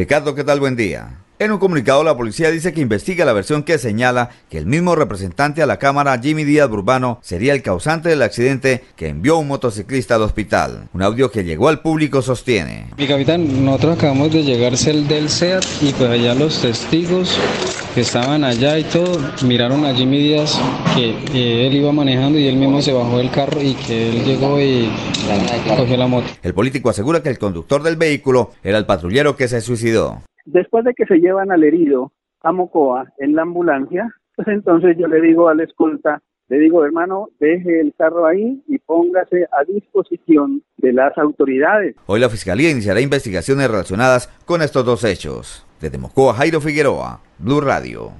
Ricardo, ¿qué tal? Buen día. En un comunicado, la policía dice que investiga la versión que señala que el mismo representante a la Cámara, Jimmy Díaz Burbano, sería el causante del accidente que envió un motociclista al hospital. Un audio que llegó al público sostiene. Mi capitán, nosotros acabamos de llegar del SEAT y pues allá los testigos que estaban allá y todo, miraron a Jimmy Díaz que él iba manejando y él mismo se bajó del carro y que él llegó y cogió la moto. El político asegura que el conductor del vehículo era el patrullero que se suicidó. Después de que se llevan al herido a Mocoa en la ambulancia, pues entonces yo le digo al escolta, le digo, hermano, deje el carro ahí y póngase a disposición de las autoridades. Hoy la Fiscalía iniciará investigaciones relacionadas con estos dos hechos. Desde Mocoa, Jairo Figueroa, Blue Radio.